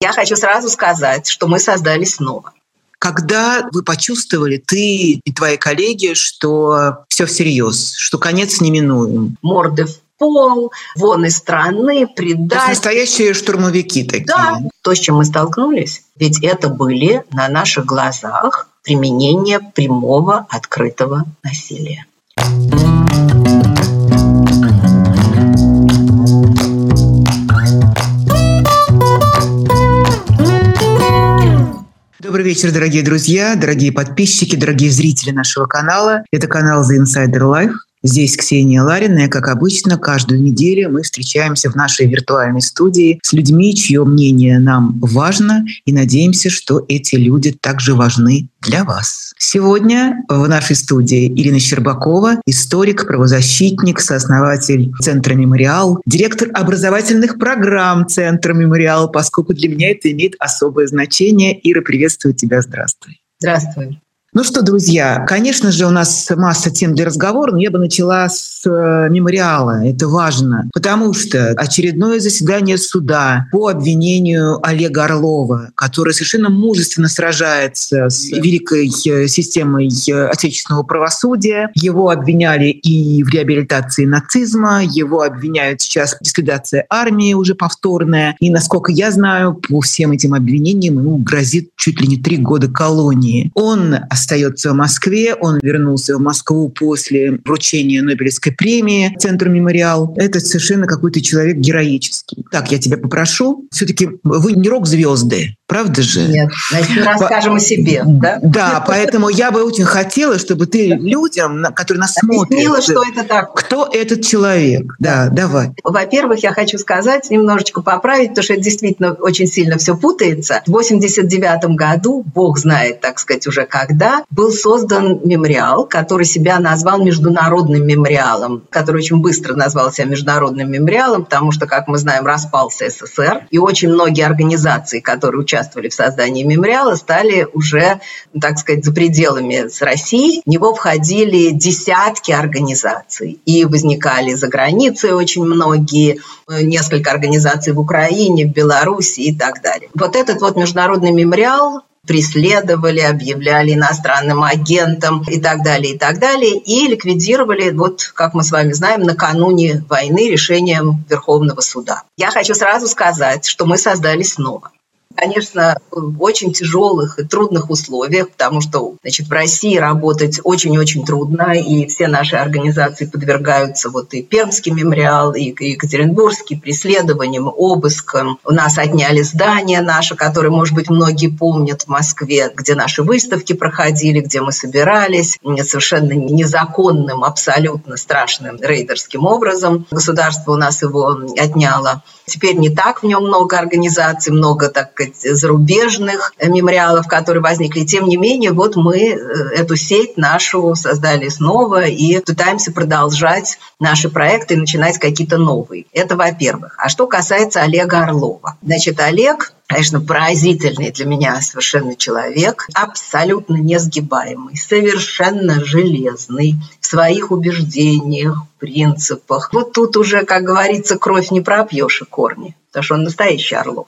Я хочу сразу сказать, что мы создали снова. Когда вы почувствовали, ты и твои коллеги, что все всерьез, что конец неминуем? Морды в пол, вон из страны, предать. настоящие штурмовики такие. Да, то, с чем мы столкнулись, ведь это были на наших глазах применение прямого открытого насилия. Добрый вечер, дорогие друзья, дорогие подписчики, дорогие зрители нашего канала. Это канал The Insider Life. Здесь Ксения Ларина, и, как обычно, каждую неделю мы встречаемся в нашей виртуальной студии с людьми, чье мнение нам важно, и надеемся, что эти люди также важны для вас. Сегодня в нашей студии Ирина Щербакова, историк, правозащитник, сооснователь Центра «Мемориал», директор образовательных программ Центра «Мемориал», поскольку для меня это имеет особое значение. Ира, приветствую тебя, здравствуй. Здравствуй. Ну что, друзья, конечно же, у нас масса тем для разговора, но я бы начала с э, мемориала. Это важно, потому что очередное заседание суда по обвинению Олега Орлова, который совершенно мужественно сражается с великой э, системой э, отечественного правосудия. Его обвиняли и в реабилитации нацизма, его обвиняют сейчас в дискредитации армии уже повторная. И, насколько я знаю, по всем этим обвинениям ему грозит чуть ли не три года колонии. Он остается в Москве. Он вернулся в Москву после вручения Нобелевской премии Центру «Мемориал». Это совершенно какой-то человек героический. Так, я тебя попрошу. Все-таки вы не рок-звезды. Правда же? Нет, значит, мы расскажем По... о себе, да? Да, поэтому я бы очень хотела, чтобы ты людям, которые нас смотрят, что это так. Кто этот человек? Да, давай. Во-первых, я хочу сказать, немножечко поправить, потому что это действительно очень сильно все путается. В 89 году, бог знает, так сказать, уже когда, был создан мемориал, который себя назвал Международным мемориалом, который очень быстро назвал себя Международным мемориалом, потому что, как мы знаем, распался СССР, и очень многие организации, которые участвовали в создании мемориала, стали уже, так сказать, за пределами с России. В него входили десятки организаций. И возникали за границей очень многие, несколько организаций в Украине, в Беларуси и так далее. Вот этот вот международный мемориал преследовали, объявляли иностранным агентом и так далее, и так далее, и ликвидировали, вот как мы с вами знаем, накануне войны решением Верховного суда. Я хочу сразу сказать, что мы создали снова конечно, в очень тяжелых и трудных условиях, потому что значит, в России работать очень-очень трудно, и все наши организации подвергаются вот и Пермский мемориал, и Екатеринбургский преследованиям, обыскам. У нас отняли здание наше, которое, может быть, многие помнят в Москве, где наши выставки проходили, где мы собирались, совершенно незаконным, абсолютно страшным рейдерским образом. Государство у нас его отняло. Теперь не так в нем много организаций, много, так сказать, зарубежных мемориалов, которые возникли. Тем не менее, вот мы э, эту сеть нашу создали снова и пытаемся продолжать наши проекты и начинать какие-то новые. Это во-первых. А что касается Олега Орлова. Значит, Олег конечно, поразительный для меня совершенно человек, абсолютно несгибаемый, совершенно железный в своих убеждениях, принципах. Вот тут уже, как говорится, кровь не пропьешь и корни, потому что он настоящий Орлов.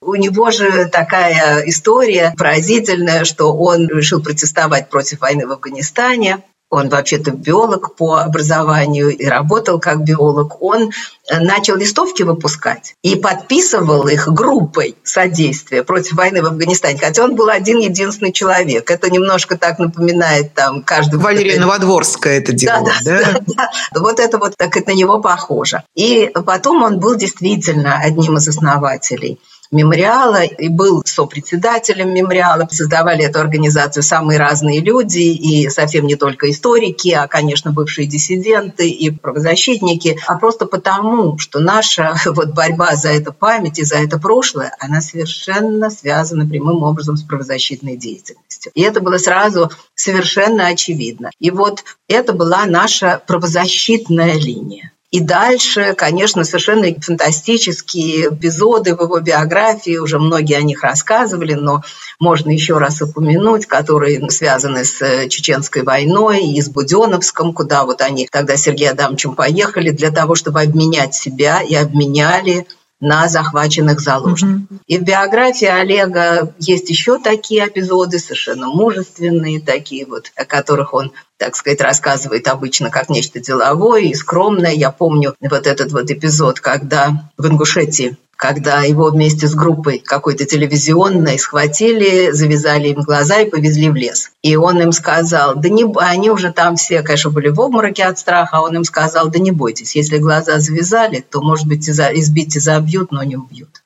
У него же такая история поразительная, что он решил протестовать против войны в Афганистане. Он вообще-то биолог по образованию и работал как биолог. Он э, начал листовки выпускать и подписывал их группой содействия против войны в Афганистане, хотя он был один единственный человек. Это немножко так напоминает там каждый... Валерия Новодворская это делала, да? Да, да, да. Вот это вот так это на него похоже. И потом он был действительно одним из основателей мемориала и был сопредседателем мемориала. Создавали эту организацию самые разные люди, и совсем не только историки, а, конечно, бывшие диссиденты и правозащитники, а просто потому, что наша вот борьба за эту память и за это прошлое, она совершенно связана прямым образом с правозащитной деятельностью. И это было сразу совершенно очевидно. И вот это была наша правозащитная линия. И дальше, конечно, совершенно фантастические эпизоды в его биографии, уже многие о них рассказывали, но можно еще раз упомянуть, которые связаны с э, Чеченской войной и с Буденовском, куда вот они тогда с Сергеем Адамовичем поехали для того, чтобы обменять себя и обменяли на захваченных заложников. Mm-hmm. И в биографии Олега есть еще такие эпизоды, совершенно мужественные, такие вот, о которых он так сказать, рассказывает обычно как нечто деловое и скромное. Я помню вот этот вот эпизод, когда в Ингушетии когда его вместе с группой какой-то телевизионной схватили, завязали им глаза и повезли в лес. И он им сказал, да не, они уже там все, конечно, были в обмороке от страха, а он им сказал, да не бойтесь, если глаза завязали, то, может быть, избить и забьют, но не убьют.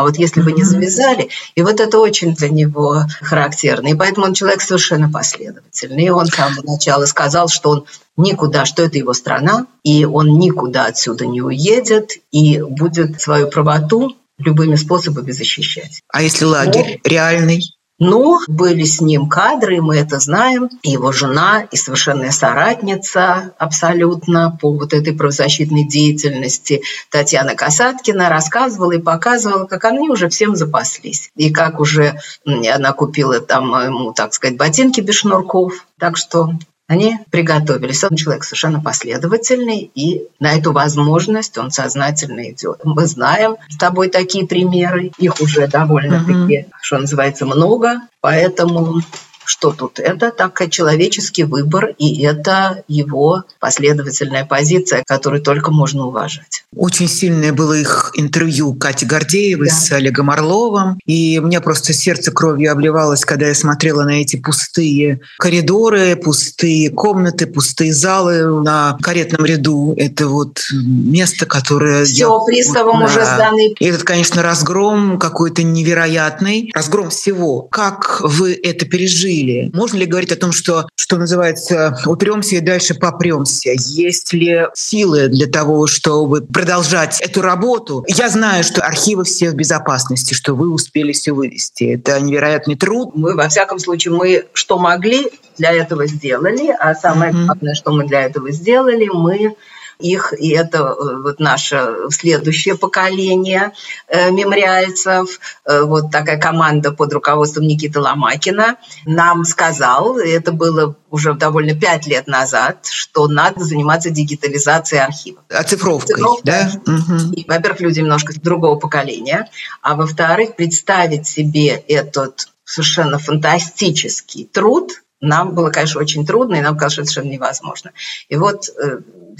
А вот если бы не завязали, и вот это очень для него характерно. И поэтому он человек совершенно последовательный. И он с самого начала сказал, что он никуда, что это его страна, и он никуда отсюда не уедет, и будет свою правоту любыми способами защищать. А если лагерь вот. реальный? Но были с ним кадры, мы это знаем. Его жена и совершенная соратница абсолютно по вот этой правозащитной деятельности Татьяна Касаткина рассказывала и показывала, как они уже всем запаслись. И как уже она купила там ему, так сказать, ботинки без шнурков. Так что они приготовились. Он человек совершенно последовательный, и на эту возможность он сознательно идет. Мы знаем с тобой такие примеры, их уже довольно-таки, uh-huh. что называется, много, поэтому что тут? Это так человеческий выбор, и это его последовательная позиция, которую только можно уважать. Очень сильное было их интервью Кати Гордеевой да. с Олегом Орловым, и мне просто сердце кровью обливалось, когда я смотрела на эти пустые коридоры, пустые комнаты, пустые залы на каретном ряду. Это вот место, которое... Все, приставом вот, уже да. сданы. И этот, конечно, разгром какой-то невероятный. Разгром всего. Как вы это пережили? Жили. Можно ли говорить о том, что, что называется, упремся и дальше попремся? Есть ли силы для того, чтобы продолжать эту работу? Я знаю, что архивы все в безопасности, что вы успели все вывести. Это невероятный труд. Мы, во всяком случае, мы что могли, для этого сделали, а самое mm-hmm. главное, что мы для этого сделали, мы их, и это э, вот наше следующее поколение э, мемориальцев, э, вот такая команда под руководством Никиты Ломакина, нам сказал, это было уже довольно пять лет назад, что надо заниматься дигитализацией архивов. Оцифровкой, Оцифровкой да? И, во-первых, люди немножко другого поколения, а во-вторых, представить себе этот совершенно фантастический труд, нам было, конечно, очень трудно, и нам казалось, что это совершенно невозможно. И вот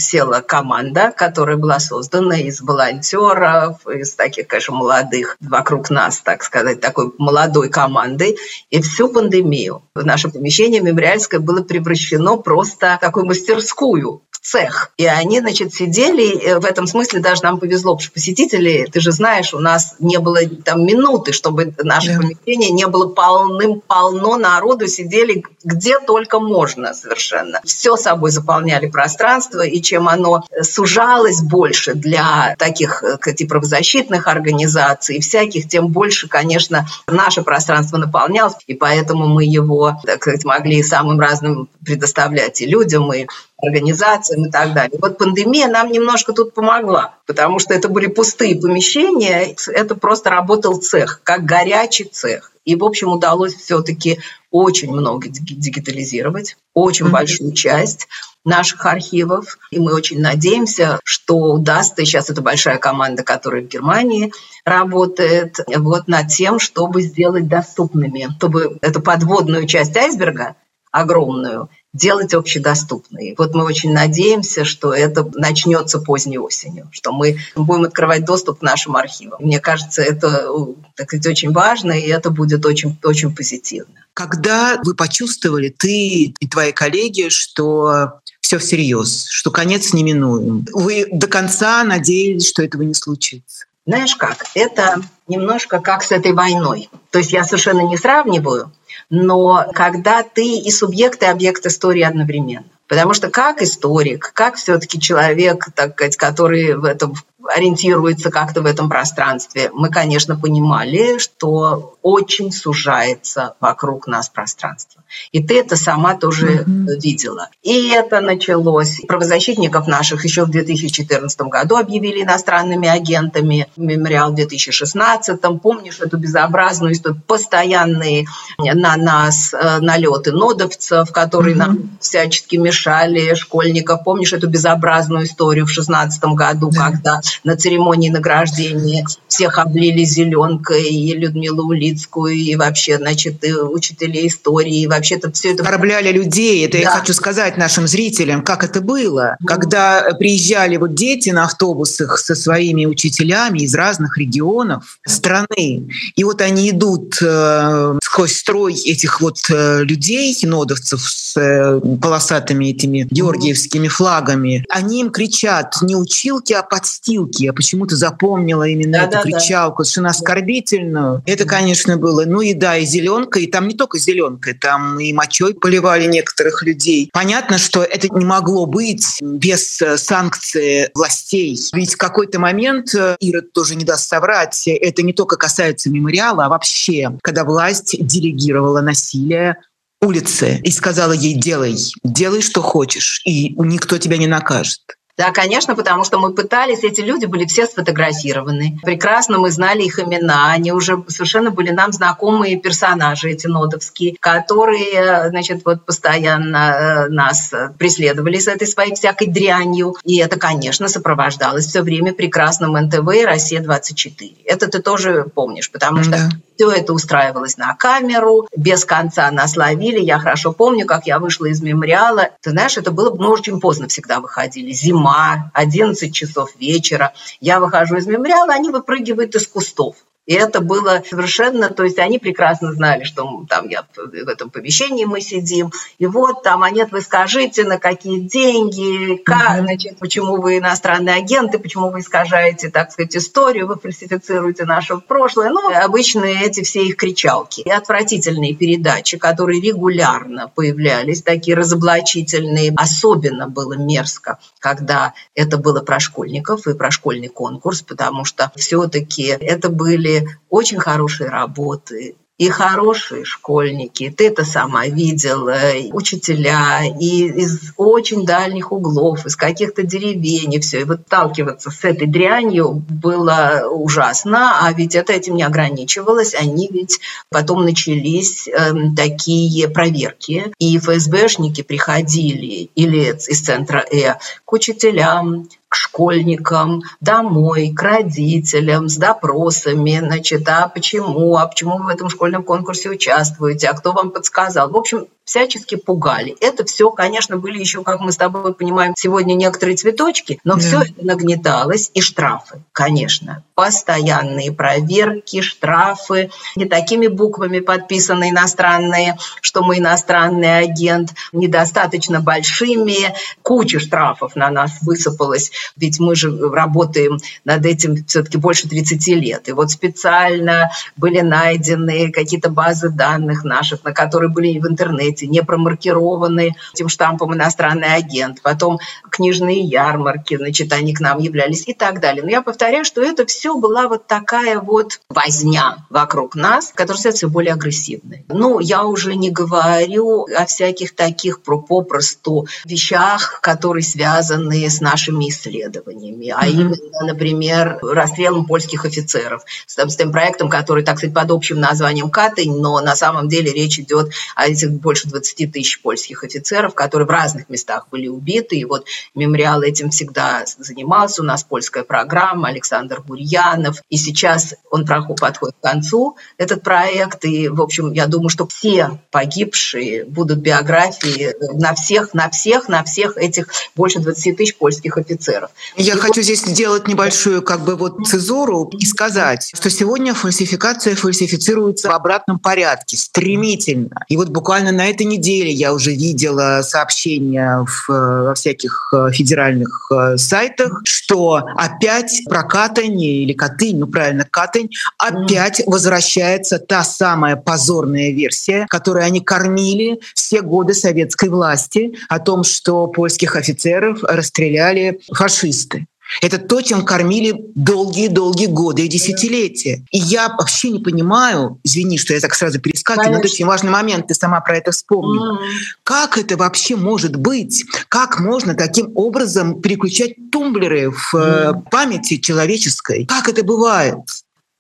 села команда, которая была создана из волонтеров, из таких, конечно, молодых, вокруг нас, так сказать, такой молодой команды. И всю пандемию наше помещение мемориальское было превращено просто в такую мастерскую цех. И они, значит, сидели, э, в этом смысле даже нам повезло, потому что посетители, ты же знаешь, у нас не было там минуты, чтобы наше yeah. помещение не было полным-полно народу, сидели где только можно совершенно. Все собой заполняли пространство, и чем оно сужалось больше для таких э, типа правозащитных организаций и всяких, тем больше, конечно, наше пространство наполнялось, и поэтому мы его, так сказать, могли самым разным предоставлять и людям, и организациям и так далее. Вот пандемия нам немножко тут помогла, потому что это были пустые помещения, это просто работал цех, как горячий цех. И, в общем, удалось все-таки очень много дигитализировать, очень mm-hmm. большую часть наших архивов. И мы очень надеемся, что удастся, и сейчас это большая команда, которая в Германии работает, вот над тем, чтобы сделать доступными, чтобы эту подводную часть айсберга огромную делать общедоступной. Вот мы очень надеемся, что это начнется поздней осенью, что мы будем открывать доступ к нашим архивам. Мне кажется, это так сказать, очень важно, и это будет очень, очень позитивно. Когда вы почувствовали, ты и твои коллеги, что все всерьез, что конец неминуем, вы до конца надеялись, что этого не случится? Знаешь как, это немножко как с этой войной. То есть я совершенно не сравниваю, но когда ты и субъект, и объект истории одновременно. Потому что как историк, как все-таки человек, так сказать, который в этом ориентируется как-то в этом пространстве, мы, конечно, понимали, что очень сужается вокруг нас пространство. И ты это сама тоже mm-hmm. видела. И это началось. Правозащитников наших еще в 2014 году объявили иностранными агентами. Мемориал в 2016. Помнишь эту безобразную историю? Постоянные на нас э, налеты нодовцев, которые mm-hmm. нам всячески мешали, школьников. Помнишь эту безобразную историю в 2016 году, yeah. когда на церемонии награждения всех облили зеленкой, и Людмилу Улицкую, и вообще, значит, и учителей истории, и вообще-то все это... Оскорбляли людей. Это да. я хочу сказать нашим зрителям, как это было. Mm. Когда приезжали вот дети на автобусах со своими учителями из разных регионов страны, и вот они идут э, сквозь строй этих вот э, людей, нодовцев с э, полосатыми этими георгиевскими флагами, они им кричат не училки, а подстилки. Я почему-то запомнила именно да, эту да, кричалку, да. совершенно оскорбительную. Это, конечно, было. Ну и да, и зеленка, и там не только зеленка, там и мочой поливали некоторых людей. Понятно, что это не могло быть без э, санкции властей. Ведь в какой-то момент, э, Ирод тоже не даст соврать, это не только касается мемориала, а вообще, когда власть делегировала насилие улице и сказала ей «делай, делай, что хочешь, и никто тебя не накажет». Да, конечно, потому что мы пытались, эти люди были все сфотографированы. Прекрасно мы знали их имена, они уже совершенно были нам знакомые персонажи эти нодовские, которые, значит, вот постоянно э, нас преследовали с этой своей всякой дрянью. И это, конечно, сопровождалось все время прекрасным НТВ и «Россия-24». Это ты тоже помнишь, потому что да. Все это устраивалось на камеру, без конца нас ловили. Я хорошо помню, как я вышла из мемориала. Ты знаешь, это было, мы очень поздно всегда выходили, зима зима, 11 часов вечера. Я выхожу из мемориала, они выпрыгивают из кустов. И это было совершенно, то есть они прекрасно знали, что там я в этом помещении мы сидим, и вот там, а нет, вы скажите, на какие деньги, как, значит, почему вы иностранные агенты, почему вы искажаете, так сказать, историю, вы фальсифицируете наше прошлое. Ну, обычные эти все их кричалки. И отвратительные передачи, которые регулярно появлялись, такие разоблачительные. Особенно было мерзко, когда это было про школьников и про школьный конкурс, потому что все-таки это были очень хорошие работы, и хорошие школьники, ты это сама видела, учителя, и из очень дальних углов, из каких-то деревень, и все. И вот сталкиваться с этой дрянью было ужасно, а ведь это этим не ограничивалось. Они ведь потом начались э, такие проверки, и ФСБшники приходили или из центра Э к учителям, к школьникам, домой, к родителям с допросами, значит, а почему, а почему вы в этом школьном конкурсе участвуете, а кто вам подсказал. В общем, всячески пугали. Это все, конечно, были еще, как мы с тобой понимаем, сегодня некоторые цветочки, но да. все это нагнеталось. И штрафы, конечно. Постоянные проверки, штрафы, не такими буквами подписаны иностранные, что мы иностранный агент, недостаточно большими. Куча штрафов на нас высыпалась, ведь мы же работаем над этим все-таки больше 30 лет. И вот специально были найдены какие-то базы данных наших, на которые были в интернете эти не промаркированы этим штампом иностранный агент, потом книжные ярмарки, значит, они к нам являлись и так далее. Но я повторяю, что это все была вот такая вот возня вокруг нас, которая становится все более агрессивной. Ну, я уже не говорю о всяких таких попросту вещах, которые связаны с нашими исследованиями, а именно, например, расстрелом польских офицеров, с, с тем проектом, который, так сказать, под общим названием «Катынь», но на самом деле речь идет о этих больше 20 тысяч польских офицеров, которые в разных местах были убиты. И вот мемориал этим всегда занимался. У нас польская программа, Александр Бурьянов. И сейчас он подходит к концу, этот проект. И, в общем, я думаю, что все погибшие будут биографии на всех, на всех, на всех этих больше 20 тысяч польских офицеров. Я и хочу вот... здесь сделать небольшую как бы вот цезуру и сказать, что сегодня фальсификация фальсифицируется в обратном порядке, стремительно. И вот буквально на этой неделе я уже видела сообщения в, во всяких э, федеральных э, сайтах, что опять про Катань или Катынь, ну правильно, Катынь, опять возвращается та самая позорная версия, которой они кормили все годы советской власти о том, что польских офицеров расстреляли фашисты. Это то, чем кормили долгие-долгие годы и десятилетия. И я вообще не понимаю, извини, что я так сразу перескакиваю, но это очень важный момент, ты сама про это вспомнила. Mm-hmm. Как это вообще может быть? Как можно таким образом переключать тумблеры в mm-hmm. памяти человеческой? Как это бывает?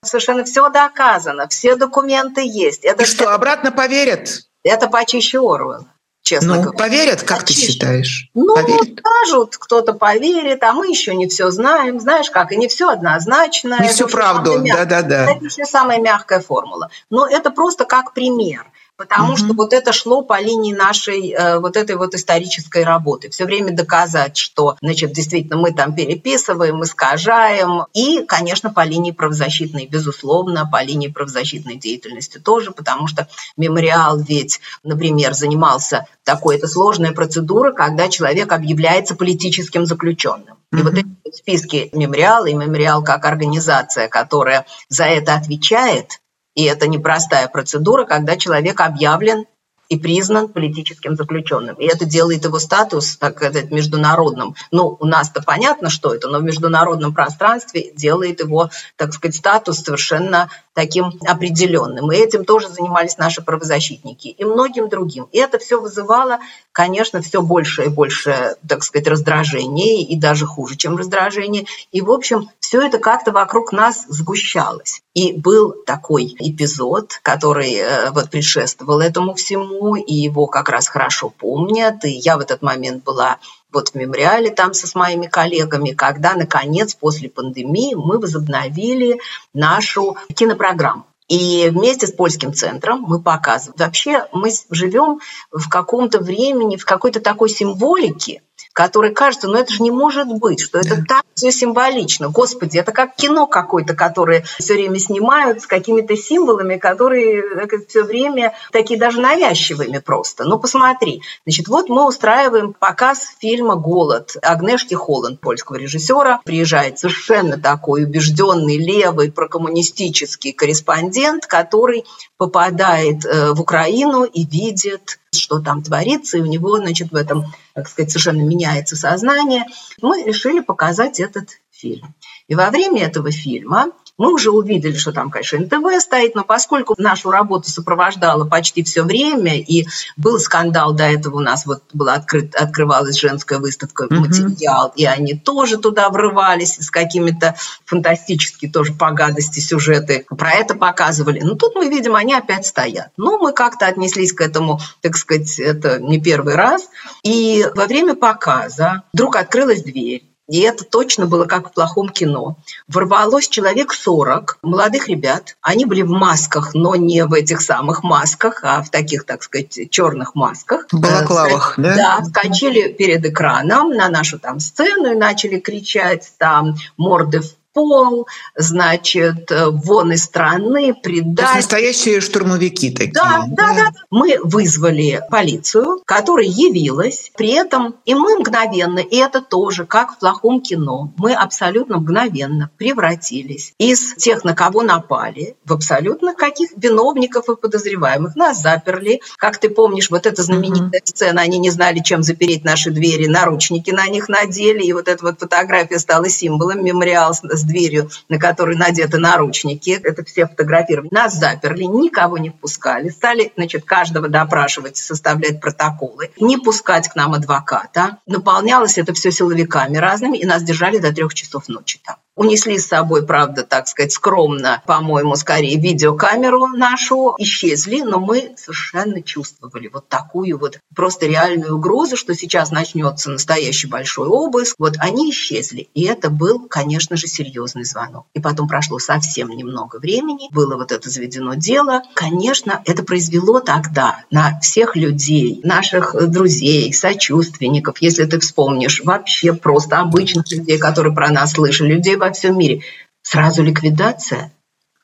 Совершенно все доказано, все документы есть. Это и что, обратно поверят? Это почище Орвелла честно ну, говоря. поверят, как Очищен. ты считаешь? Ну, поверят? скажут, кто-то поверит, а мы еще не все знаем. Знаешь как, и не все однозначно. Не всю правду, да-да-да. Это еще самая мягкая формула. Но это просто как пример потому mm-hmm. что вот это шло по линии нашей э, вот этой вот исторической работы. Все время доказать, что, значит, действительно мы там переписываем, искажаем. И, конечно, по линии правозащитной, безусловно, по линии правозащитной деятельности тоже, потому что мемориал ведь, например, занимался такой, это сложная процедура, когда человек объявляется политическим заключенным. И mm-hmm. вот эти списки мемориала и мемориал как организация, которая за это отвечает, и это непростая процедура, когда человек объявлен и признан политическим заключенным. И это делает его статус, так сказать, международным. Ну, у нас-то понятно, что это, но в международном пространстве делает его, так сказать, статус совершенно таким определенным. И этим тоже занимались наши правозащитники и многим другим. И это все вызывало, конечно, все больше и больше, так сказать, раздражения и даже хуже, чем раздражение. И, в общем, все это как-то вокруг нас сгущалось. И был такой эпизод, который э, вот предшествовал этому всему, и его как раз хорошо помнят. И я в этот момент была вот в мемориале там со с моими коллегами, когда, наконец, после пандемии мы возобновили нашу кинопрограмму. И вместе с польским центром мы показываем. Вообще мы живем в каком-то времени, в какой-то такой символике, которая кажется, ну это же не может быть, что это так все символично. Господи, это как кино какое-то, которое все время снимают с какими-то символами, которые все время такие даже навязчивыми просто. Ну посмотри, значит, вот мы устраиваем показ фильма «Голод» Агнешки Холланд, польского режиссера. Приезжает совершенно такой убежденный левый прокоммунистический корреспондент, который попадает э, в Украину и видит что там творится, и у него, значит, в этом, так сказать, совершенно меняется сознание. Мы решили показать этот фильм. И во время этого фильма мы уже увидели, что там, конечно, НТВ стоит, но поскольку нашу работу сопровождало почти все время, и был скандал до этого у нас, вот была открыт, открывалась женская выставка «Материал», mm-hmm. и они тоже туда врывались с какими-то фантастическими тоже по гадости сюжеты. Про это показывали. Но тут мы видим, они опять стоят. Ну, мы как-то отнеслись к этому, так сказать, это не первый раз. И во время показа вдруг открылась дверь, и это точно было как в плохом кино. Ворвалось человек 40 молодых ребят. Они были в масках, но не в этих самых масках, а в таких, так сказать, черных масках. В балаклавах, да? Да, скачали перед экраном на нашу там сцену и начали кричать там морды в пол, значит, э, вон из страны, предать. настоящие штурмовики такие. Да, да, да, Мы вызвали полицию, которая явилась. При этом и мы мгновенно, и это тоже, как в плохом кино, мы абсолютно мгновенно превратились из тех, на кого напали, в абсолютно каких виновников и подозреваемых. Нас заперли. Как ты помнишь, вот эта знаменитая mm-hmm. сцена, они не знали, чем запереть наши двери, наручники на них надели, и вот эта вот фотография стала символом мемориал с дверью, на которой надеты наручники. Это все фотографировали. Нас заперли, никого не впускали. Стали, значит, каждого допрашивать, составлять протоколы. Не пускать к нам адвоката. Наполнялось это все силовиками разными, и нас держали до трех часов ночи там унесли с собой, правда, так сказать, скромно, по-моему, скорее видеокамеру нашу, исчезли, но мы совершенно чувствовали вот такую вот просто реальную угрозу, что сейчас начнется настоящий большой обыск. Вот они исчезли, и это был, конечно же, серьезный звонок. И потом прошло совсем немного времени, было вот это заведено дело. Конечно, это произвело тогда на всех людей, наших друзей, сочувственников, если ты вспомнишь, вообще просто обычных людей, которые про нас слышали, людей во всем мире. Сразу ликвидация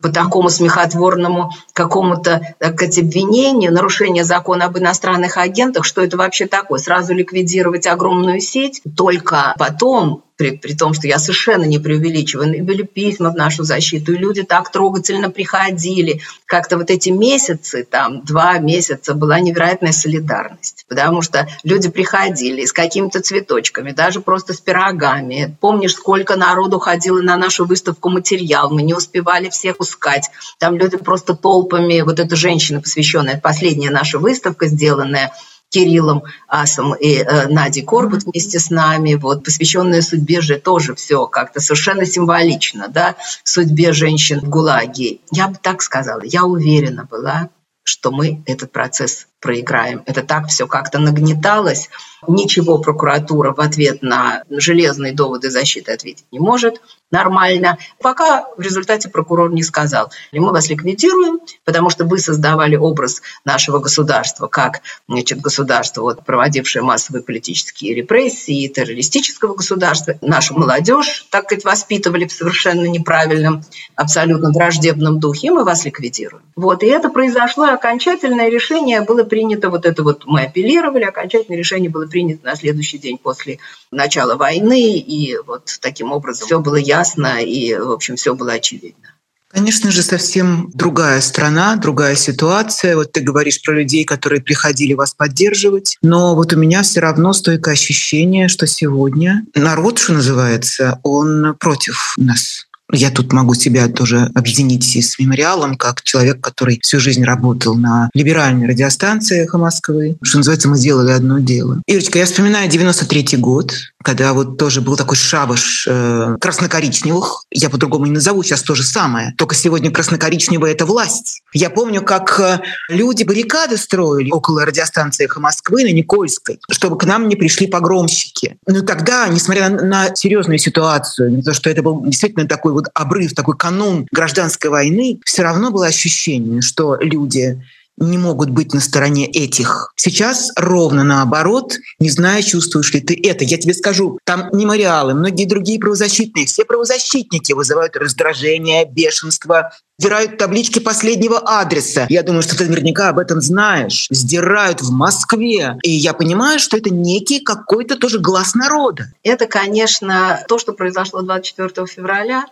по такому смехотворному какому-то так сказать, обвинению, нарушение закона об иностранных агентах, что это вообще такое? Сразу ликвидировать огромную сеть, только потом при, при том, что я совершенно не преувеличиваю, и были письма в нашу защиту, и люди так трогательно приходили. Как-то вот эти месяцы, там, два месяца, была невероятная солидарность, потому что люди приходили с какими-то цветочками, даже просто с пирогами. Помнишь, сколько народу ходило на нашу выставку материал, мы не успевали всех пускать. Там люди просто толпами, вот эта женщина, посвященная, последняя наша выставка, сделанная Кириллом Асом и э, Надей Корбут вместе с нами, вот, посвященная судьбе же тоже все как-то совершенно символично, да, судьбе женщин в ГУЛАГе. Я бы так сказала, я уверена была, что мы этот процесс проиграем. Это так все как-то нагнеталось. Ничего прокуратура в ответ на железные доводы защиты ответить не может нормально, пока в результате прокурор не сказал, мы вас ликвидируем, потому что вы создавали образ нашего государства как значит, государство, вот, проводившее массовые политические репрессии, террористического государства. Нашу молодежь, так сказать, воспитывали в совершенно неправильном, абсолютно враждебном духе, и мы вас ликвидируем. Вот, и это произошло, окончательное решение было принято, вот это вот мы апеллировали, окончательное решение было принято на следующий день после начала войны, и вот таким образом все было ясно, и, в общем, все было очевидно. Конечно же, совсем другая страна, другая ситуация. Вот ты говоришь про людей, которые приходили вас поддерживать, но вот у меня все равно стойкое ощущение, что сегодня народ, что называется, он против нас. Я тут могу себя тоже объединить с мемориалом, как человек, который всю жизнь работал на либеральной радиостанции «Эхо Москвы». Что называется, мы делали одно дело. Ирочка, я вспоминаю 93 год, когда вот тоже был такой шабаш э, красно-коричневых. Я по-другому не назову, сейчас то же самое. Только сегодня красно-коричневая — это власть. Я помню, как э, люди баррикады строили около радиостанции «Эхо Москвы» на Никольской, чтобы к нам не пришли погромщики. Но тогда, несмотря на, на серьезную ситуацию, то, что это был действительно такой вот обрыв, такой канун гражданской войны, все равно было ощущение, что люди не могут быть на стороне этих. Сейчас ровно наоборот, не знаю, чувствуешь ли ты это. Я тебе скажу, там мемориалы, многие другие правозащитные, все правозащитники вызывают раздражение, бешенство, сдирают таблички последнего адреса. Я думаю, что ты наверняка об этом знаешь. Сдирают в Москве. И я понимаю, что это некий какой-то тоже глаз народа. Это, конечно, то, что произошло 24 февраля,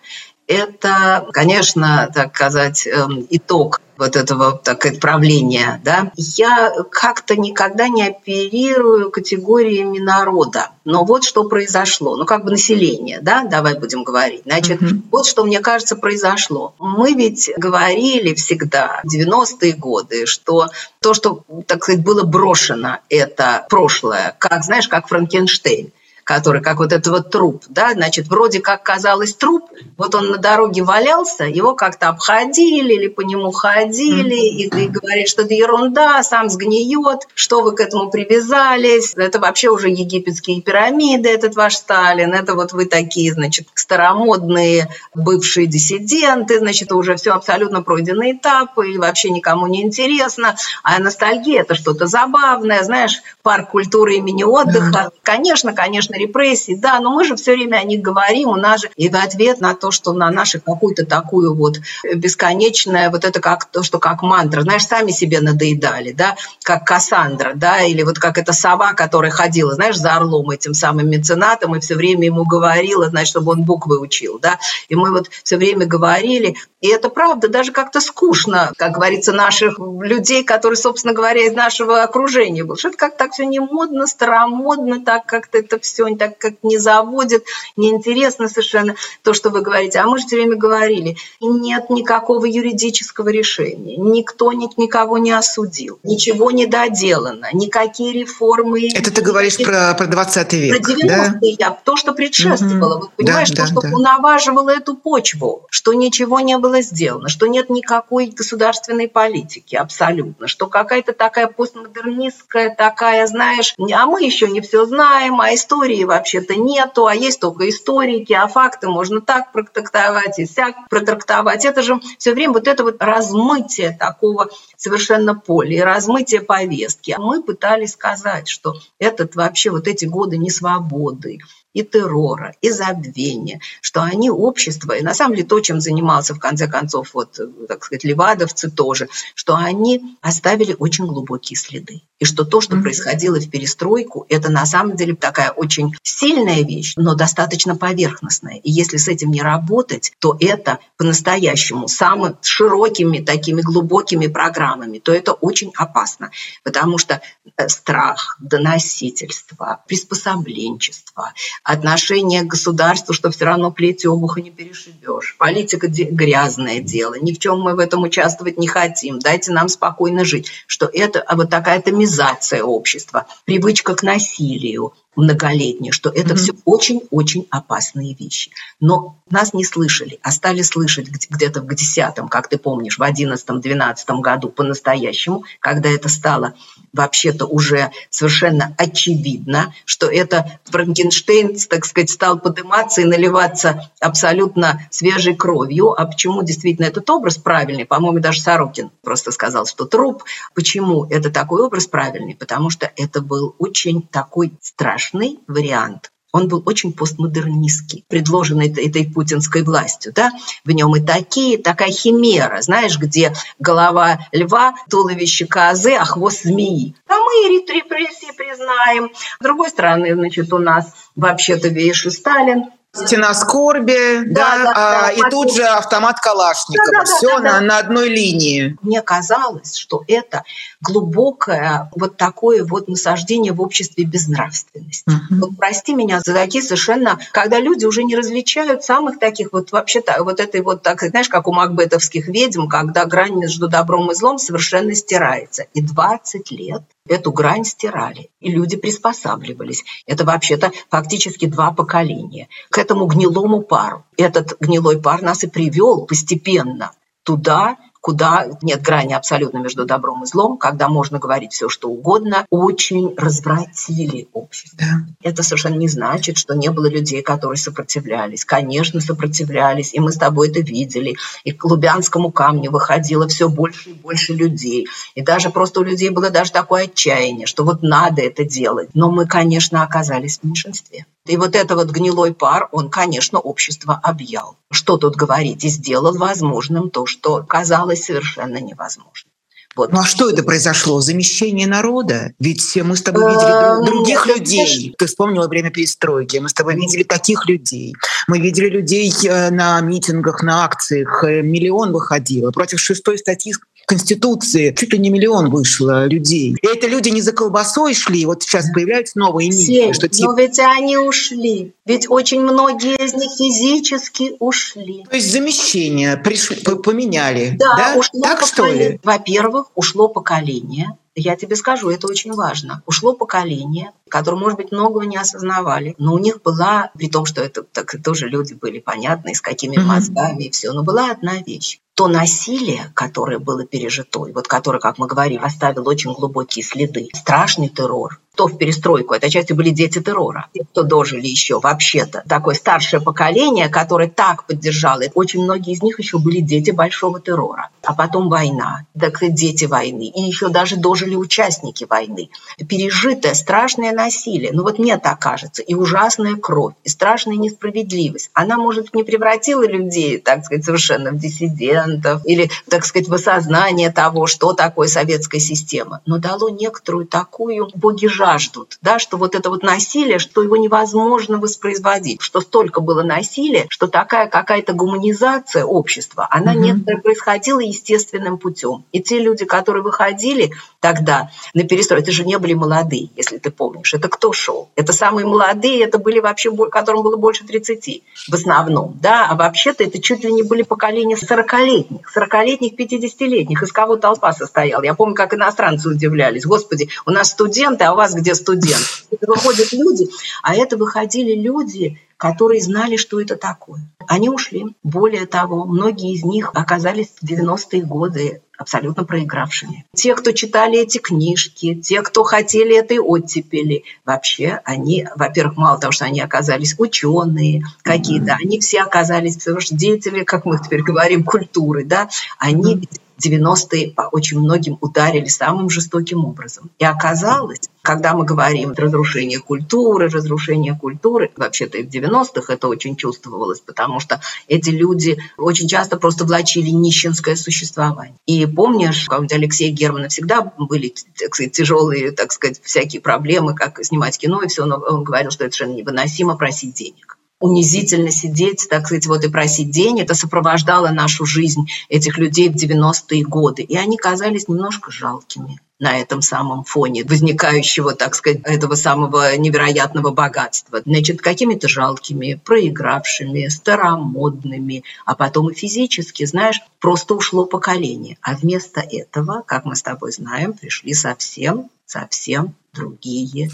это, конечно, так сказать, эм, итог вот этого так, правления. Да? Я как-то никогда не оперирую категориями народа. Но вот что произошло. Ну, как бы население, да, давай будем говорить. Значит, mm-hmm. вот что, мне кажется, произошло. Мы ведь говорили всегда, в 90-е годы, что то, что, так сказать, было брошено, это прошлое, как, знаешь, как Франкенштейн который как вот этот вот труп, да, значит, вроде как казалось труп, вот он на дороге валялся, его как-то обходили или по нему ходили, и, и говорят, что это ерунда, сам сгниет, что вы к этому привязались, это вообще уже египетские пирамиды, этот ваш Сталин, это вот вы такие, значит, старомодные бывшие диссиденты, значит, уже все абсолютно пройденные этапы, и вообще никому не интересно, а ностальгия – это что-то забавное, знаешь, парк культуры имени отдыха, конечно, конечно, конечно, репрессии, да, но мы же все время о них говорим, у нас же и в ответ на то, что на нашу какую-то такую вот бесконечное, вот это как то, что как мантра, знаешь, сами себе надоедали, да, как Кассандра, да, или вот как эта сова, которая ходила, знаешь, за орлом этим самым меценатом и все время ему говорила, знаешь, чтобы он буквы учил, да, и мы вот все время говорили, и это правда, даже как-то скучно, как говорится, наших людей, которые, собственно говоря, из нашего окружения был. Что-то как так все не модно, старомодно, так как-то это все так как не заводит, неинтересно совершенно то, что вы говорите. А мы же все время говорили, нет никакого юридического решения, никто никого не осудил, ничего не доделано, никакие реформы. Это ты говоришь про, про 20 век, Про 90-е, да? я, то, что предшествовало. Угу. Вот, понимаешь, да, то, да, что да. унаваживало эту почву, что ничего не было сделано, что нет никакой государственной политики абсолютно, что какая-то такая постмодернистская такая, знаешь, а мы еще не все знаем, а истории вообще-то нету, а есть только историки, а факты можно так протрактовать и сяк протрактовать. Это же все время вот это вот размытие такого совершенно поля и размытие повестки. Мы пытались сказать, что этот вообще вот эти годы не свободы, и террора, и забвения, что они общество, и на самом деле то, чем занимался в конце концов, вот, так сказать, левадовцы тоже, что они оставили очень глубокие следы. И что то, что происходило в перестройку, это на самом деле такая очень сильная вещь, но достаточно поверхностная. И если с этим не работать, то это по-настоящему самыми широкими такими глубокими программами, то это очень опасно, потому что э, страх, доносительство, приспособленчество, отношение к государству, что все равно плеть обуха не перешибешь. Политика – грязное дело, ни в чем мы в этом участвовать не хотим, дайте нам спокойно жить. Что это а вот такая томизация общества, привычка к насилию, многолетние, что это mm-hmm. все очень-очень опасные вещи. Но нас не слышали, а стали слышать где-то в 10 как ты помнишь, в 11-12 году по-настоящему, когда это стало вообще-то уже совершенно очевидно, что это Франкенштейн, так сказать, стал подниматься и наливаться абсолютно свежей кровью. А почему действительно этот образ правильный? По-моему, даже Сорокин просто сказал, что труп. Почему это такой образ правильный? Потому что это был очень такой страшный вариант. Он был очень постмодернистский, предложенный этой, этой путинской властью. Да? В нем и такие, такая химера, знаешь, где голова льва, туловище козы, а хвост змеи. А мы репрессии признаем. С другой стороны, значит, у нас вообще-то видишь, Сталин Стена скорби, да, да, да, а, да и тут же автомат Калашникова. Да, да, Все да, да, на, да. на одной линии. Мне казалось, что это глубокое вот такое вот насаждение в обществе безнравственности. Угу. Вот прости меня за такие совершенно, когда люди уже не различают самых таких вот вообще вот этой вот так, знаешь, как у макбетовских ведьм, когда грань между добром и злом совершенно стирается. И 20 лет эту грань стирали, и люди приспосабливались. Это вообще-то фактически два поколения. К этому гнилому пару. Этот гнилой пар нас и привел постепенно туда, куда нет грани абсолютно между добром и злом, когда можно говорить все, что угодно, очень развратили общество. Да. Это совершенно не значит, что не было людей, которые сопротивлялись. Конечно, сопротивлялись, и мы с тобой это видели. И к Лубянскому камню выходило все больше и больше людей. И даже просто у людей было даже такое отчаяние, что вот надо это делать. Но мы, конечно, оказались в меньшинстве. И вот это вот гнилой пар, он, конечно, общество объял. Что тут говорить? И сделал возможным то, что казалось совершенно невозможным. Вот. Ну а что это произошло? Замещение народа? Ведь мы с тобой видели э, других людей. Ты вспомнила время перестройки. Мы с тобой видели таких людей. Мы видели людей э, на митингах, на акциях. Э, миллион выходило. Против шестой статьи Конституции чуть ли не миллион вышло людей. И это люди не за колбасой шли, вот сейчас появляются новые мифы. Что типа... Но ведь они ушли. Ведь очень многие из них физически ушли. То есть замещение пришли, поменяли. Да, да? ушло так поколение. что ли? Во-первых, ушло поколение, я тебе скажу, это очень важно. Ушло поколение, которое, может быть, многого не осознавали, но у них была, при том, что это так тоже люди были понятны, с какими mm-hmm. мозгами и все, но была одна вещь то насилие, которое было пережито, и вот которое, как мы говорим, оставило очень глубокие следы, страшный террор, то в перестройку, это частью были дети террора, те, кто дожили еще вообще-то. Такое старшее поколение, которое так поддержало. Очень многие из них еще были дети большого террора. А потом война, так дети войны. И еще даже дожили участники войны. Пережитое страшное насилие. Ну вот мне так кажется. И ужасная кровь, и страшная несправедливость. Она, может, не превратила людей, так сказать, совершенно в диссидентов или, так сказать, в осознание того, что такое советская система, но дало некоторую такую боги жаждут, да, что вот это вот насилие, что его невозможно воспроизводить, что столько было насилия, что такая какая-то гуманизация общества, она mm-hmm. некоторая происходила естественным путем. И те люди, которые выходили тогда на перестрой, это же не были молодые, если ты помнишь. Это кто шел? Это самые молодые, это были вообще, которым было больше 30 в основном, да, а вообще-то это чуть ли не были поколения 40-летних, 40-летних, 50-летних, из кого толпа состояла. Я помню, как иностранцы удивлялись. Господи, у нас студенты, а у вас где студент. Это выходят люди, а это выходили люди, которые знали, что это такое. Они ушли. Более того, многие из них оказались в 90-е годы абсолютно проигравшими. Те, кто читали эти книжки, те, кто хотели этой оттепели, вообще они, во-первых, мало того, что они оказались ученые какие-то, они все оказались, потому что деятели, как мы теперь говорим, культуры, да, они 90-е по очень многим ударили самым жестоким образом. И оказалось, когда мы говорим разрушение культуры, разрушение культуры, вообще-то и в 90-х это очень чувствовалось, потому что эти люди очень часто просто влачили нищенское существование. И помнишь, как у Алексея Германа всегда были так сказать, тяжелые, так сказать, всякие проблемы, как снимать кино и все, но он говорил, что это совершенно невыносимо просить денег унизительно сидеть, так сказать, вот и просить денег. Это сопровождало нашу жизнь этих людей в 90-е годы. И они казались немножко жалкими на этом самом фоне возникающего, так сказать, этого самого невероятного богатства. Значит, какими-то жалкими, проигравшими, старомодными, а потом и физически, знаешь, просто ушло поколение. А вместо этого, как мы с тобой знаем, пришли совсем, совсем другие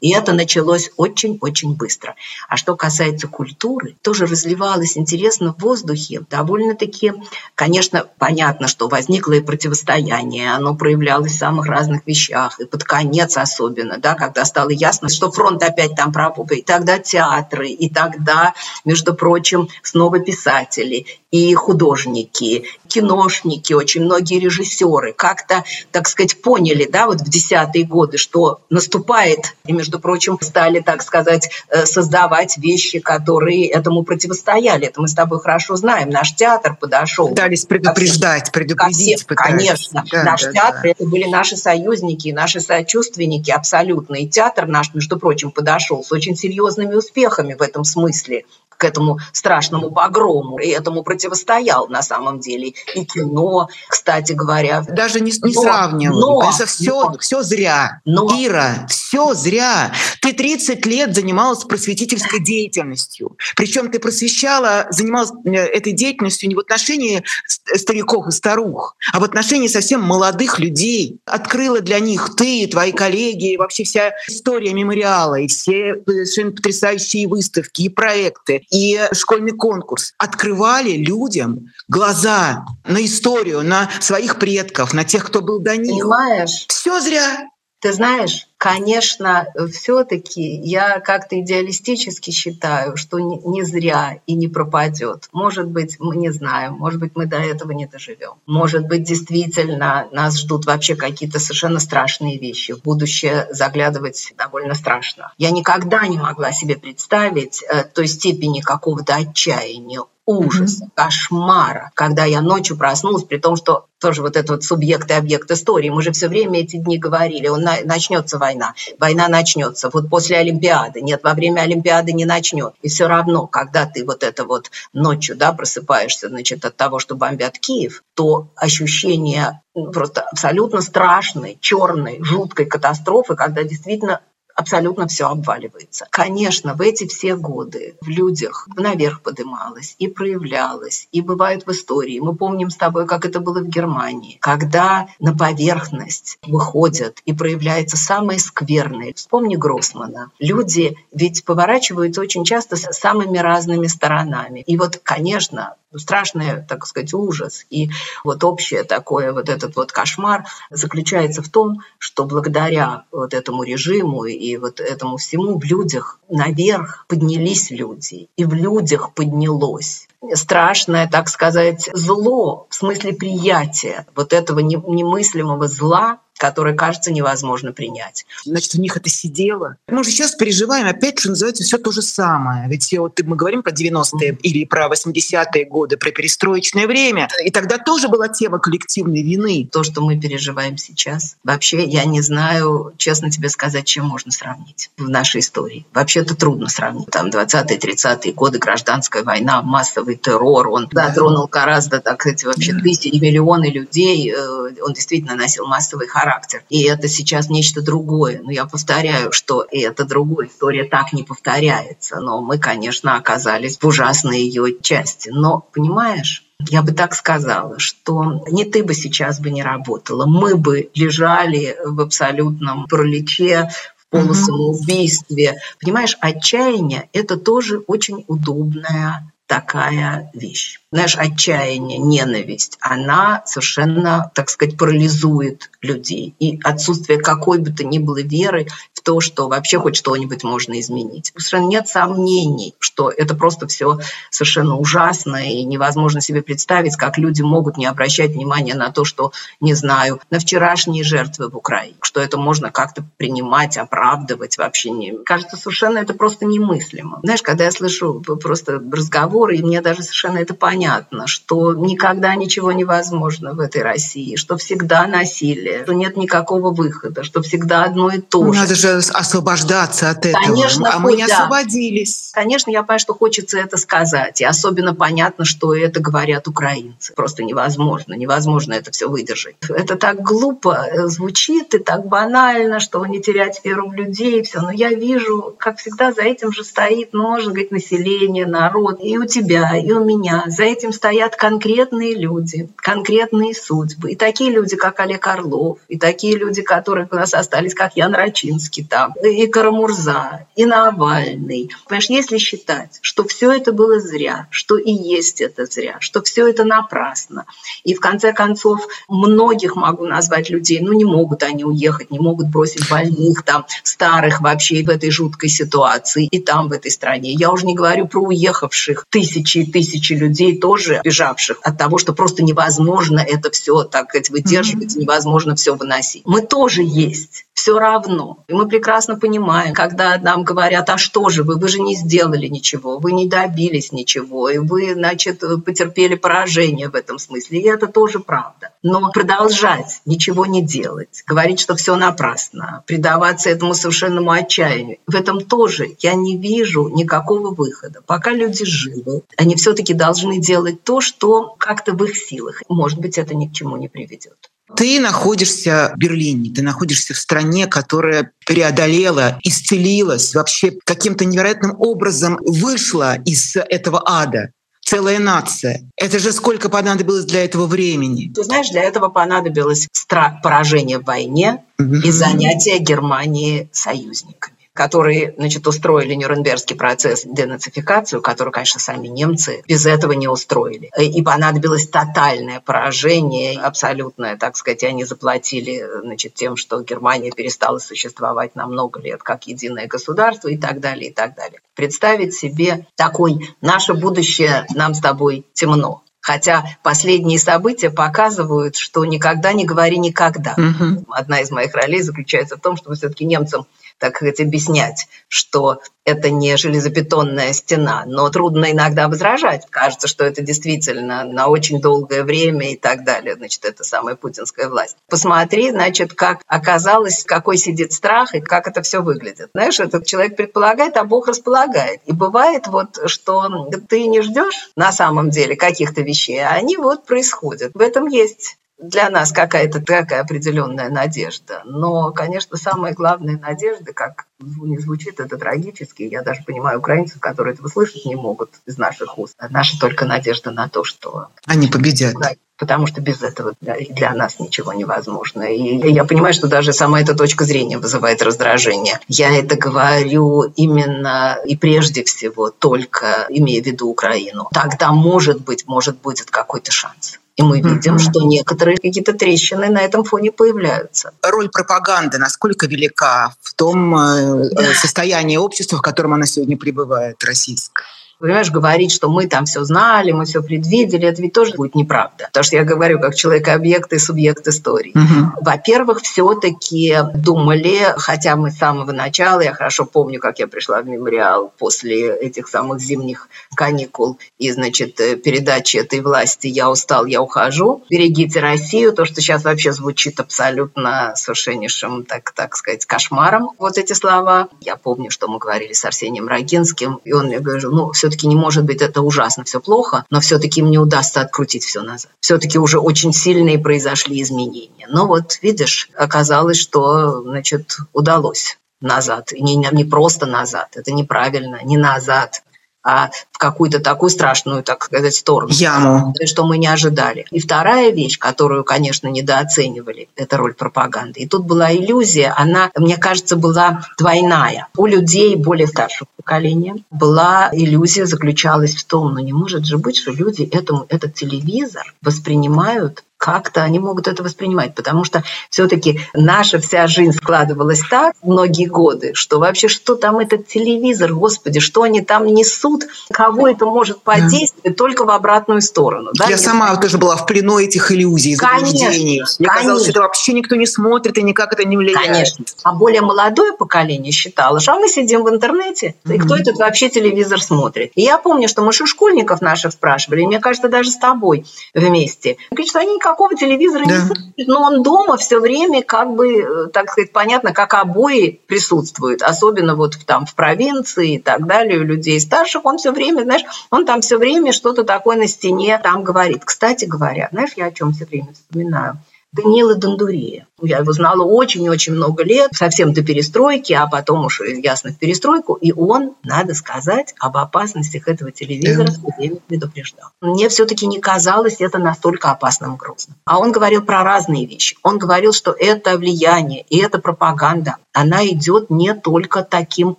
И это началось очень-очень быстро. А что касается культуры, тоже разливалось интересно в воздухе. Довольно-таки, конечно, понятно, что возникло и противостояние, оно проявлялось в самых разных вещах, и под конец особенно, да, когда стало ясно, что фронт опять там пропуга, и тогда театры, и тогда, между прочим, снова писатели, и художники, киношники, очень многие режиссеры как-то, так сказать, поняли, да, вот в десятые годы, что наступает, и, между прочим, стали, так сказать, э, создавать вещи, которые этому противостояли. Это мы с тобой хорошо знаем. Наш театр подошел. Пытались предупреждать, предупредить. Всем, конечно. Да, наш да, театр, да. это были наши союзники, наши сочувственники абсолютно. И театр наш, между прочим, подошел с очень серьезными успехами в этом смысле к этому страшному погрому, и этому противостоял на самом деле и кино, кстати говоря. Даже не, не но, сравнивай, но, что все, но, все зря. Но, Ира, все зря. Ты 30 лет занималась просветительской деятельностью. Причем ты просвещала, занималась э, этой деятельностью не в отношении стариков и старух, а в отношении совсем молодых людей. Открыла для них ты, твои коллеги, вообще вся история мемориала, и все совершенно потрясающие выставки и проекты и школьный конкурс открывали людям глаза на историю, на своих предков, на тех, кто был до них. Понимаешь? Все зря. Ты знаешь, конечно, все-таки я как-то идеалистически считаю, что не зря и не пропадет. Может быть, мы не знаем, может быть, мы до этого не доживем. Может быть, действительно нас ждут вообще какие-то совершенно страшные вещи. В будущее заглядывать довольно страшно. Я никогда не могла себе представить э, той степени какого-то отчаяния, ужаса, кошмара, когда я ночью проснулась, при том, что тоже вот этот вот субъект и объект истории, мы же все время эти дни говорили, он на, начнется война, война начнется, вот после Олимпиады, нет, во время Олимпиады не начнет. И все равно, когда ты вот это вот ночью, да, просыпаешься, значит, от того, что бомбят Киев, то ощущение ну, просто абсолютно страшной, черной, жуткой катастрофы, когда действительно абсолютно все обваливается. Конечно, в эти все годы в людях наверх подымалось и проявлялось, и бывает в истории. Мы помним с тобой, как это было в Германии, когда на поверхность выходят и проявляется самое скверное. Вспомни Гроссмана. Люди ведь поворачиваются очень часто с самыми разными сторонами. И вот, конечно, страшный, так сказать, ужас и вот общее такое, вот этот вот кошмар заключается в том, что благодаря вот этому режиму и вот этому всему в людях наверх поднялись люди, и в людях поднялось. Страшное, так сказать, зло в смысле приятия вот этого немыслимого зла, которое кажется невозможно принять. Значит, у них это сидело. Мы же сейчас переживаем опять, что называется, все то же самое. Ведь вот мы говорим про 90-е mm-hmm. или про 80-е годы, про перестроечное время. И тогда тоже была тема коллективной вины. То, что мы переживаем сейчас, вообще я не знаю, честно тебе сказать, чем можно сравнить в нашей истории. Вообще это трудно сравнить. Там 20-е, 30-е годы, гражданская война, массовый террор, он затронул гораздо, так сказать, вообще тысячи и миллионы людей. Э, он действительно носил массовый характер характер. И это сейчас нечто другое. Но я повторяю, что это другое. История так не повторяется. Но мы, конечно, оказались в ужасной ее части. Но, понимаешь, я бы так сказала, что не ты бы сейчас бы не работала, мы бы лежали в абсолютном пролече, в полусамоубийстве. Понимаешь, отчаяние – это тоже очень удобная такая вещь. знаешь, отчаяние, ненависть, она совершенно, так сказать, парализует людей. И отсутствие какой бы то ни было веры то, что вообще хоть что-нибудь можно изменить. Совершенно нет сомнений, что это просто все совершенно ужасно и невозможно себе представить, как люди могут не обращать внимания на то, что, не знаю, на вчерашние жертвы в Украине, что это можно как-то принимать, оправдывать вообще. Не... Кажется, совершенно это просто немыслимо. Знаешь, когда я слышу просто разговоры, и мне даже совершенно это понятно, что никогда ничего невозможно в этой России, что всегда насилие, что нет никакого выхода, что всегда одно и то же. Надо же освобождаться от этого. Конечно, а мы не освободились. Конечно, я понимаю, что хочется это сказать. И особенно понятно, что это говорят украинцы. Просто невозможно, невозможно это все выдержать. Это так глупо э, звучит и так банально, что не терять веру в людей и все. Но я вижу, как всегда, за этим же стоит, ну, можно говорить, население, народ. И у тебя, и у меня. За этим стоят конкретные люди, конкретные судьбы. И такие люди, как Олег Орлов, и такие люди, которые у нас остались, как Ян Рачинский там, и Карамурза, и Навальный. Понимаешь, если считать, что все это было зря, что и есть это зря, что все это напрасно, и в конце концов многих могу назвать людей, ну не могут они уехать, не могут бросить больных там, старых вообще в этой жуткой ситуации, и там в этой стране. Я уже не говорю про уехавших тысячи и тысячи людей тоже бежавших от того, что просто невозможно это все, так сказать, выдерживать, mm-hmm. невозможно все выносить. Мы тоже есть все равно. И мы прекрасно понимаем, когда нам говорят, а что же вы, вы же не сделали ничего, вы не добились ничего, и вы, значит, потерпели поражение в этом смысле. И это тоже правда. Но продолжать ничего не делать, говорить, что все напрасно, предаваться этому совершенному отчаянию, в этом тоже я не вижу никакого выхода. Пока люди живы, они все-таки должны делать то, что как-то в их силах. Может быть, это ни к чему не приведет. Ты находишься в Берлине, ты находишься в стране, которая преодолела, исцелилась, вообще каким-то невероятным образом вышла из этого ада целая нация. Это же сколько понадобилось для этого времени? Ты знаешь, для этого понадобилось страх поражения в войне и занятия Германии союзниками которые значит, устроили Нюрнбергский процесс денацификацию, который, конечно, сами немцы без этого не устроили. И понадобилось тотальное поражение, абсолютное, так сказать, они заплатили значит, тем, что Германия перестала существовать на много лет как единое государство и так далее, и так далее. Представить себе такой «наше будущее нам с тобой темно». Хотя последние события показывают, что никогда не говори никогда. Угу. Одна из моих ролей заключается в том, чтобы все-таки немцам так сказать, объяснять, что это не железобетонная стена, но трудно иногда возражать. Кажется, что это действительно на очень долгое время и так далее. Значит, это самая путинская власть. Посмотри, значит, как оказалось, какой сидит страх и как это все выглядит. Знаешь, этот человек предполагает, а Бог располагает. И бывает вот, что ты не ждешь на самом деле каких-то вещей, а они вот происходят. В этом есть для нас какая-то такая определенная надежда. Но, конечно, самая главная надежда, как не звучит это трагически, я даже понимаю украинцев, которые этого слышать не могут из наших уст. А наша только надежда на то, что... Они победят. Потому что без этого для, для нас ничего невозможно. И я понимаю, что даже сама эта точка зрения вызывает раздражение. Я это говорю именно и прежде всего только имея в виду Украину. Тогда, может быть, может будет какой-то шанс. И мы видим, mm-hmm. что некоторые какие-то трещины на этом фоне появляются. Роль пропаганды насколько велика в том э, э, состоянии общества, в котором она сегодня пребывает, российская? Понимаешь, говорить, что мы там все знали, мы все предвидели, это ведь тоже будет неправда. Потому что я говорю как человек-объект и субъект истории. Угу. Во-первых, все-таки думали, хотя мы с самого начала, я хорошо помню, как я пришла в мемориал после этих самых зимних каникул и, значит, передачи этой власти «Я устал, я ухожу». «Берегите Россию», то, что сейчас вообще звучит абсолютно совершеннейшим, так, так сказать, кошмаром, вот эти слова. Я помню, что мы говорили с Арсением Рогинским, и он мне говорил, ну, все все-таки не может быть это ужасно, все плохо, но все-таки мне удастся открутить все назад. Все-таки уже очень сильные произошли изменения. Но вот, видишь, оказалось, что, значит, удалось назад. Не, не просто назад, это неправильно, не назад. А в какую-то такую страшную, так сказать, сторону. Яму. Что мы не ожидали. И вторая вещь, которую, конечно, недооценивали, это роль пропаганды. И тут была иллюзия, она, мне кажется, была двойная. У людей более старшего поколения была иллюзия, заключалась в том, ну не может же быть, что люди этому, этот телевизор воспринимают как-то они могут это воспринимать, потому что все-таки наша вся жизнь складывалась так многие годы, что вообще что там этот телевизор, господи, что они там несут, кого это может подействовать да. только в обратную сторону. Да? Я сама знаю. тоже была в плену этих иллюзий, заблуждений. Мне конечно. казалось, что это вообще никто не смотрит и никак это не влияет. Конечно. А более молодое поколение считало, что а мы сидим в интернете, mm-hmm. и кто этот вообще телевизор смотрит. И я помню, что мы школьников наших спрашивали, мне кажется, даже с тобой вместе. Говорит, что они никак никакого телевизора да. не смотрит, но он дома все время, как бы, э, так сказать, понятно, как обои присутствуют, особенно вот там в провинции и так далее, у людей старших, он все время, знаешь, он там все время что-то такое на стене там говорит. Кстати говоря, знаешь, я о чем все время вспоминаю? Даниила Дондурия. Я его знала очень-очень много лет, совсем до перестройки, а потом уж, ясно, в перестройку. И он, надо сказать, об опасностях этого телевизора все время предупреждал. Мне все-таки не казалось это настолько опасным грузом. А он говорил про разные вещи. Он говорил, что это влияние и это пропаганда, она идет не только таким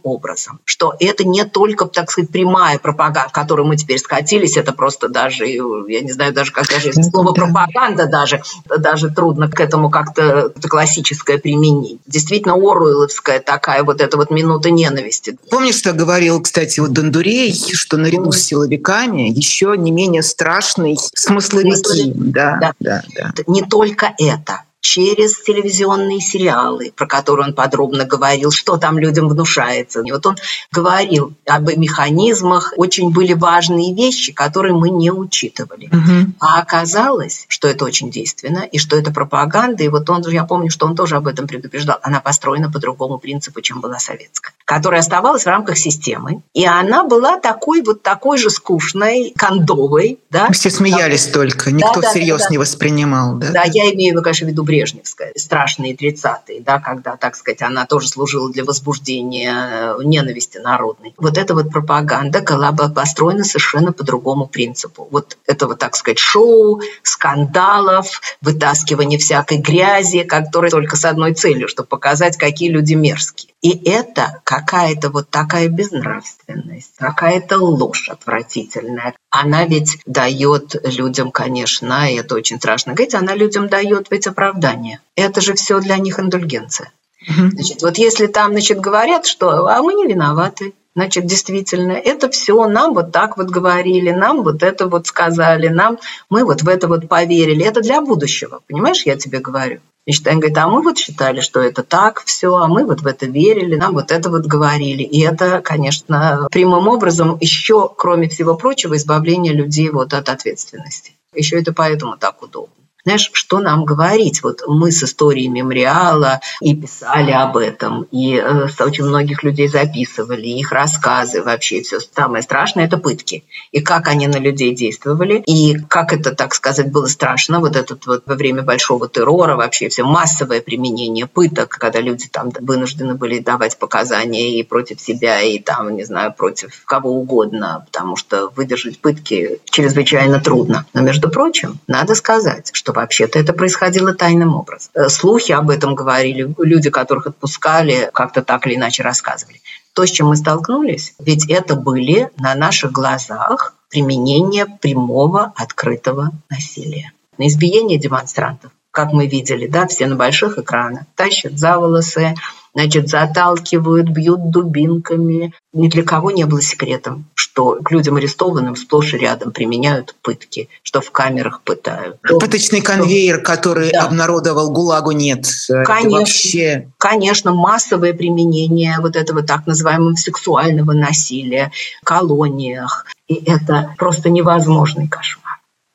образом, что это не только, так сказать, прямая пропаганда, в которую мы теперь скатились, это просто даже, я не знаю даже, как даже слово пропаганда даже, даже трудно к этому как-то это классическое применение. Действительно, Оруэлловская такая вот эта вот минута ненависти. Помнишь, что говорил, кстати, вот Дондурей, что наряду с силовиками еще не менее страшный смысловики. Смысловики. Да, да. Да, да. Не только это через телевизионные сериалы, про которые он подробно говорил, что там людям внушается. И вот он говорил об механизмах, очень были важные вещи, которые мы не учитывали. Угу. А оказалось, что это очень действенно, и что это пропаганда. И вот он, я помню, что он тоже об этом предупреждал. Она построена по другому принципу, чем была советская, которая оставалась в рамках системы. И она была такой вот такой же скучной, кондовой. Да? Все смеялись так, только, никто да, всерьез да, да, не воспринимал. Да, да я имею, конечно, в виду брежневская, страшные 30-е, да, когда, так сказать, она тоже служила для возбуждения э, ненависти народной. Вот эта вот пропаганда была бы построена совершенно по другому принципу. Вот это вот, так сказать, шоу, скандалов, вытаскивание всякой грязи, которая только с одной целью, чтобы показать, какие люди мерзкие. И это какая-то вот такая безнравственность, какая-то ложь отвратительная. Она ведь дает людям, конечно, и это очень страшно говорить, она людям дает ведь оправдание. Это же все для них индульгенция. Значит, вот если там, значит, говорят, что а мы не виноваты, значит, действительно, это все нам вот так вот говорили, нам вот это вот сказали, нам мы вот в это вот поверили. Это для будущего, понимаешь, я тебе говорю. Эйнштейн говорит, а мы вот считали, что это так все, а мы вот в это верили, нам вот это вот говорили. И это, конечно, прямым образом еще, кроме всего прочего, избавление людей вот от ответственности. Еще это поэтому так удобно. Знаешь, что нам говорить? Вот мы с историей мемориала и писали об этом, и э, очень многих людей записывали, их рассказы вообще, все самое страшное – это пытки. И как они на людей действовали, и как это, так сказать, было страшно, вот этот вот во время большого террора вообще все массовое применение пыток, когда люди там вынуждены были давать показания и против себя, и там, не знаю, против кого угодно, потому что выдержать пытки чрезвычайно трудно. Но, между прочим, надо сказать, что вообще-то это происходило тайным образом. Э, слухи об этом говорили, люди, которых отпускали, как-то так или иначе рассказывали. То, с чем мы столкнулись, ведь это были на наших глазах применение прямого открытого насилия. На избиение демонстрантов, как мы видели, да, все на больших экранах, тащат за волосы, значит, заталкивают, бьют дубинками. Ни для кого не было секретом, что к людям арестованным сплошь и рядом применяют пытки, что в камерах пытают. Пыточный конвейер, который да. обнародовал ГУЛАГу, нет. Конечно, вообще... конечно, массовое применение вот этого так называемого сексуального насилия в колониях. И это просто невозможный кошмар.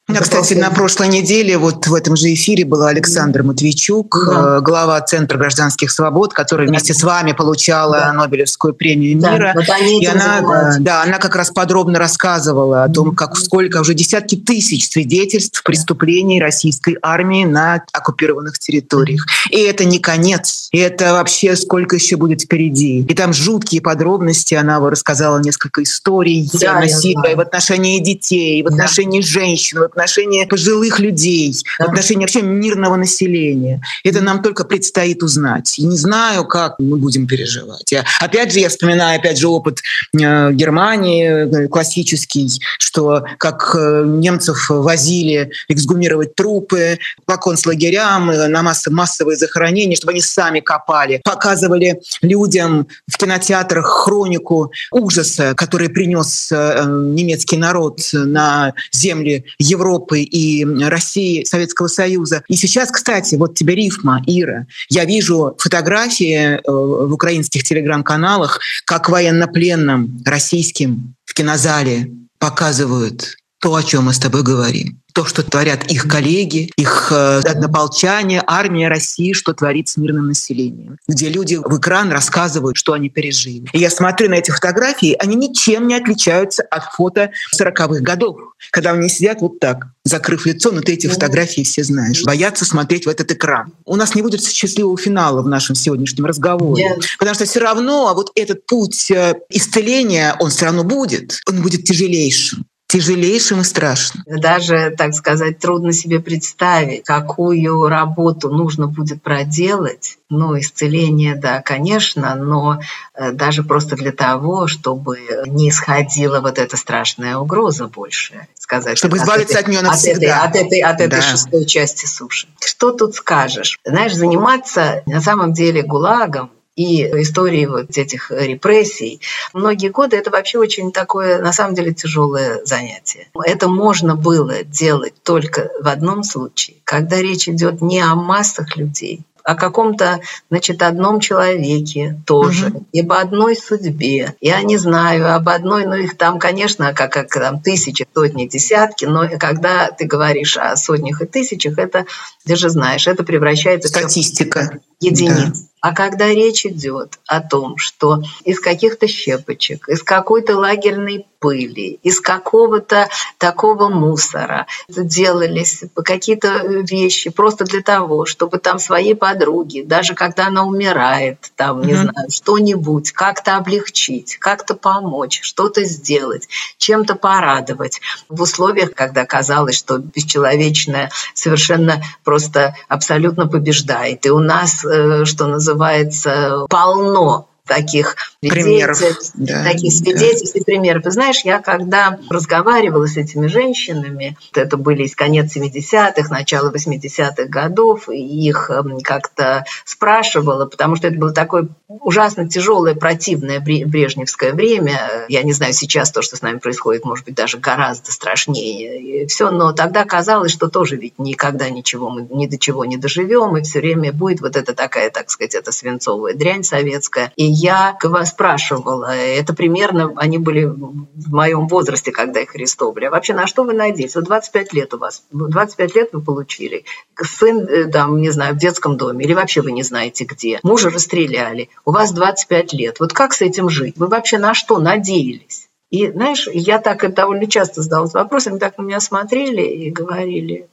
Да, кстати, на прошлой неделе вот в этом же эфире был Александр Матвейчук, да. Э, глава Центра гражданских свобод, который да. вместе с вами получала да. Нобелевскую премию мира. Да, вот и она, да, она как раз подробно рассказывала о том, как сколько уже десятки тысяч свидетельств преступлений российской армии на оккупированных территориях. И это не конец. И это вообще сколько еще будет впереди. И там жуткие подробности. Она рассказала несколько историй да, насилия в отношении детей, в отношении да. женщин, отношении пожилых людей, в отношении вообще мирного населения. Это нам только предстоит узнать. И не знаю, как мы будем переживать. Я, опять же, я вспоминаю, опять же, опыт э, Германии э, классический, что как э, немцев возили эксгумировать трупы по концлагерям, э, на массы, массовые захоронения, чтобы они сами копали. Показывали людям в кинотеатрах хронику ужаса, который принес э, немецкий народ на земли Европы и России, Советского Союза. И сейчас, кстати, вот тебе рифма, Ира. Я вижу фотографии в украинских телеграм-каналах, как военнопленным российским в кинозале показывают то, о чем мы с тобой говорим то, что творят их коллеги, их э, однополчане, армия России, что творит с мирным населением, где люди в экран рассказывают, что они пережили. И я смотрю на эти фотографии, они ничем не отличаются от фото 40-х годов, когда они сидят вот так, закрыв лицо, но ты эти фотографии все знаешь, боятся смотреть в этот экран. У нас не будет счастливого финала в нашем сегодняшнем разговоре, yes. потому что все равно вот этот путь э, исцеления, он все равно будет, он будет тяжелейшим тяжелейшим и страшным. Даже, так сказать, трудно себе представить, какую работу нужно будет проделать. Ну, исцеление, да, конечно, но э, даже просто для того, чтобы не исходила вот эта страшная угроза больше, сказать. Чтобы избавиться от, этой, от нее навсегда. От этой, от этой, от этой да. шестой части суши. Что тут скажешь? Знаешь, заниматься на самом деле ГУЛАГом и истории вот этих репрессий. Многие годы это вообще очень такое, на самом деле, тяжелое занятие. Это можно было делать только в одном случае, когда речь идет не о массах людей, о каком-то, значит, одном человеке тоже, угу. ибо одной судьбе. Я не знаю об одной, но их там, конечно, как, как там тысячи, сотни, десятки, но когда ты говоришь о сотнях и тысячах, это, ты же знаешь, это превращается Статистика. в единиц. Да. А когда речь идет о том, что из каких-то щепочек, из какой-то лагерной пыли, из какого-то такого мусора делались какие-то вещи просто для того, чтобы там своей подруге, даже когда она умирает, там, не mm-hmm. знаю, что-нибудь, как-то облегчить, как-то помочь, что-то сделать, чем-то порадовать. В условиях, когда казалось, что бесчеловечное совершенно просто абсолютно побеждает. И у нас, э, что называется, называется, полно таких примеров, да, таких свидетельств да. и примеров. И знаешь, я когда разговаривала с этими женщинами, это были из конец 70-х, начало 80-х годов, и их эм, как-то спрашивала, потому что это было такое ужасно тяжелое, противное брежневское время. Я не знаю, сейчас то, что с нами происходит, может быть, даже гораздо страшнее. И все, но тогда казалось, что тоже ведь никогда ничего мы ни до чего не доживем, и все время будет вот эта такая, так сказать, эта свинцовая дрянь советская. И я спрашивала, это примерно, они были в моем возрасте, когда их арестовали. А вообще на что вы надеетесь? Вот 25 лет у вас, 25 лет вы получили. Сын, э, там, не знаю, в детском доме, или вообще вы не знаете где. Мужа расстреляли, у вас 25 лет. Вот как с этим жить? Вы вообще на что надеялись? И, знаешь, я так довольно часто задалась вопросом, так на меня смотрели и говорили,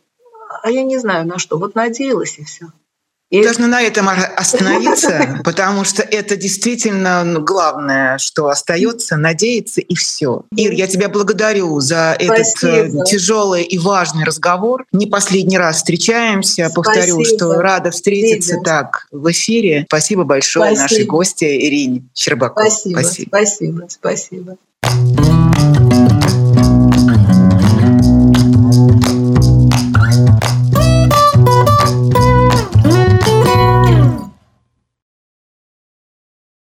а я не знаю на что, вот надеялась и все. И... Должны на этом остановиться, потому что это действительно ну, главное, что остается, надеяться и все. Ир, я тебя благодарю за Спасибо. этот э, тяжелый и важный разговор. Не последний раз встречаемся. Повторю, Спасибо. что рада встретиться Видим. так в эфире. Спасибо большое Спасибо. нашей гости Ирине Щербаковой. Спасибо. Спасибо. Спасибо. Спасибо.